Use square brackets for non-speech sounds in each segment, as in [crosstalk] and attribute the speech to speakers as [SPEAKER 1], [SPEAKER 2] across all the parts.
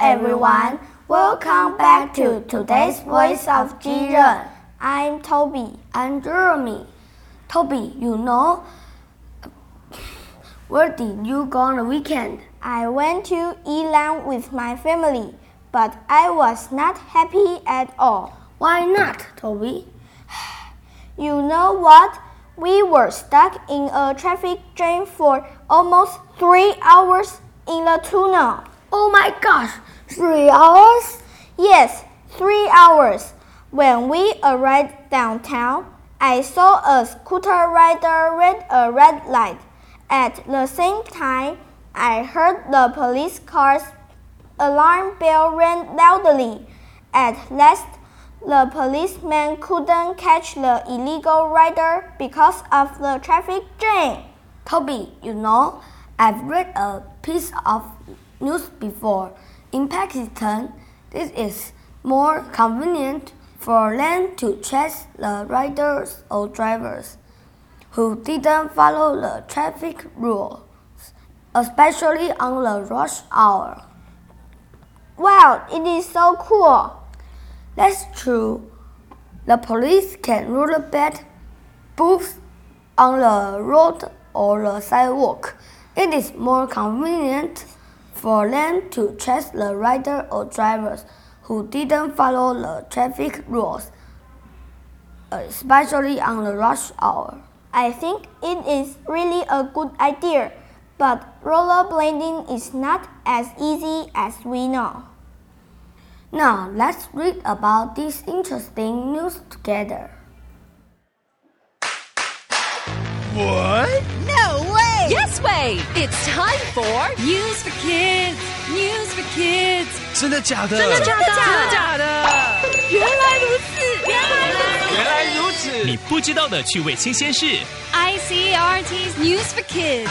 [SPEAKER 1] everyone. Welcome back to today's Voice of Jiren.
[SPEAKER 2] I'm Toby.
[SPEAKER 1] I'm Jeremy. Toby, you know, where did you go on the weekend?
[SPEAKER 2] I went to Yilan with my family, but I was not happy at all.
[SPEAKER 1] Why not, Toby? [sighs]
[SPEAKER 2] You know what? We were stuck in a traffic jam for almost three hours in the tunnel.
[SPEAKER 1] Oh my gosh, three hours?
[SPEAKER 2] Yes, three hours. When we arrived downtown, I saw a scooter rider red a red light. At the same time, I heard the police car's alarm bell ring loudly. At last, the policeman couldn't catch the illegal rider because of the traffic jam.
[SPEAKER 1] Toby, you know, I've read a piece of news before. In Pakistan, this is more convenient for them to chase the riders or drivers who didn't follow the traffic rules, especially on the rush hour.
[SPEAKER 2] Wow, it is so cool.
[SPEAKER 1] That's true. The police can rollerblade booths on the road or the sidewalk. It is more convenient for them to chase the rider or drivers who didn't follow the traffic rules, especially on the rush hour.
[SPEAKER 2] I think it is really a good idea, but rollerblading is not as easy as we know.
[SPEAKER 1] Now let's read about this interesting news together.
[SPEAKER 3] What?
[SPEAKER 4] No way!
[SPEAKER 5] Yes way! It's time for News for Kids. News for Kids.
[SPEAKER 3] 真的假的？
[SPEAKER 5] 真的假的？
[SPEAKER 3] 真的假的？
[SPEAKER 5] 原来如此，原来如
[SPEAKER 3] 原来如此！
[SPEAKER 6] 你不知道的趣味新鲜事。
[SPEAKER 5] ICRT's News for Kids.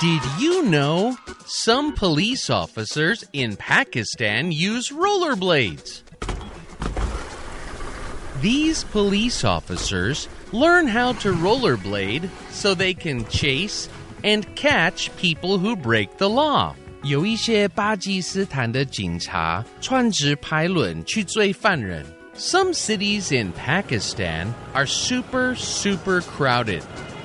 [SPEAKER 7] Did you know some police officers in Pakistan use rollerblades? These police officers learn how to rollerblade so they can chase and catch people who break the law. 有一些巴基斯坦的警察穿着排轮去追犯人。Some cities in Pakistan are super, super crowded.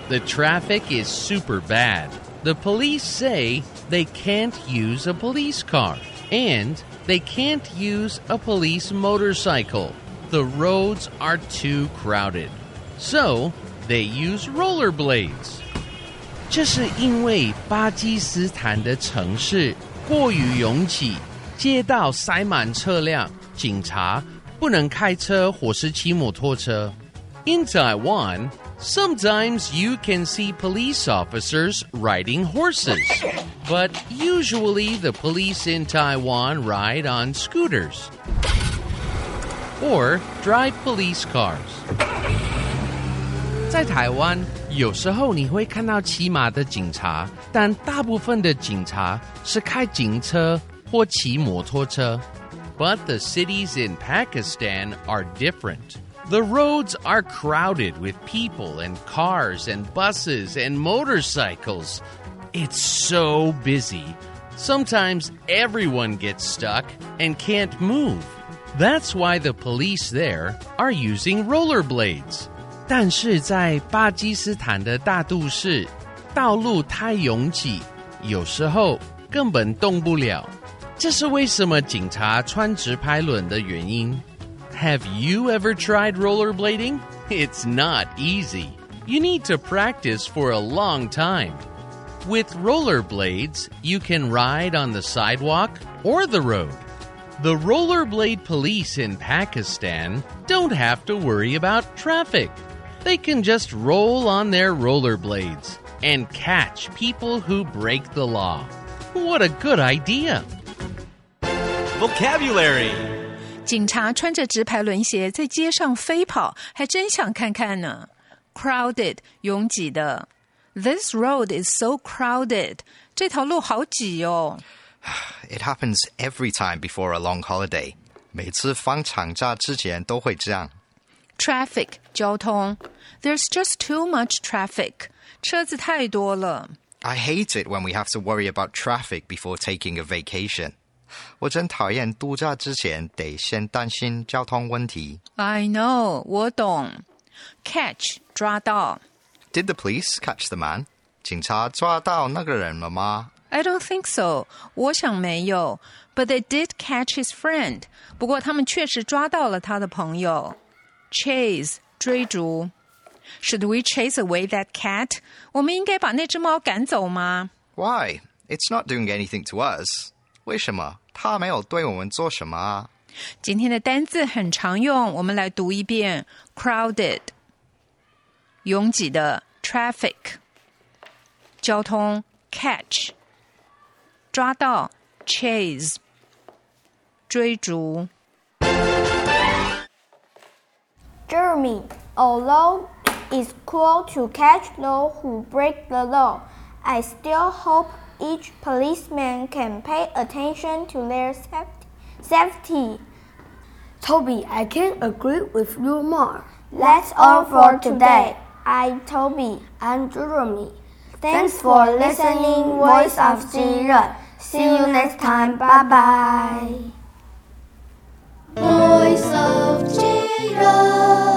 [SPEAKER 7] The traffic is super bad. The police say they can't use a police car and they can't use a police motorcycle. The roads are too crowded. So they use rollerblades. 这是因为巴基斯坦的城市过于拥挤，街道塞满车辆，警察不能开车或是骑摩托车。In Taiwan, sometimes you can see police officers riding horses, but usually the police in Taiwan ride on scooters or drive police cars. 在台湾，有时候你会看到骑马的警察，但大部分的警察是开警车或骑摩托车。But the cities in Pakistan are different. The roads are crowded with people and cars and buses and motorcycles. It's so busy. Sometimes everyone gets stuck and can't move. That's why the police there are using rollerblades. 但是在巴基斯坦的大都市，道路太拥挤，有时候根本动不了。这是为什么警察穿直排轮的原因。Have you ever tried rollerblading? It's not easy. You need to practice for a long time. With rollerblades, you can ride on the sidewalk or the road. The rollerblade police in Pakistan don't have to worry about traffic. They can just roll on their rollerblades and catch people who break the law. What a good idea!
[SPEAKER 3] Vocabulary
[SPEAKER 4] 警察穿着直排轮鞋在街上飞跑，还真想看看呢。Crowded，拥挤的。This road is so crowded。这条路好挤哦。
[SPEAKER 8] It happens [sighs] every time before a long holiday. 每次放长假之前都会这样。
[SPEAKER 4] Traffic，交通。There's just too much traffic。车子太多了。
[SPEAKER 8] I hate it when we have to worry about traffic before taking a vacation. 我真讨厌度假之前得先担心交通问题。
[SPEAKER 4] I know，我懂。Catch 抓到
[SPEAKER 8] Did the police catch the man？警察抓到那个人了吗？
[SPEAKER 4] I don't think so，我想没有。But they did catch his friend。不过他们确实抓到了他的朋友。 Chase 追逐。Should we chase away that cat？我们应该把那只猫赶走吗？
[SPEAKER 8] Why? It's not doing anything to us. 为什么？它没有对我们做什么啊？
[SPEAKER 4] 今天的单字很常用，我们来读一遍：crowded，拥挤的 traffic，交通 catch，抓到 chase，追逐。
[SPEAKER 2] Jeremy, although it's cruel to catch those who break the law, I still hope each policeman can pay attention to their safety.
[SPEAKER 1] Toby, I can agree with you more.
[SPEAKER 2] That's all for today. I'm Toby.
[SPEAKER 1] I'm Jeremy.
[SPEAKER 2] Thanks for listening, Voice of Children. See you next time. Bye bye. Voice of Children. Creator.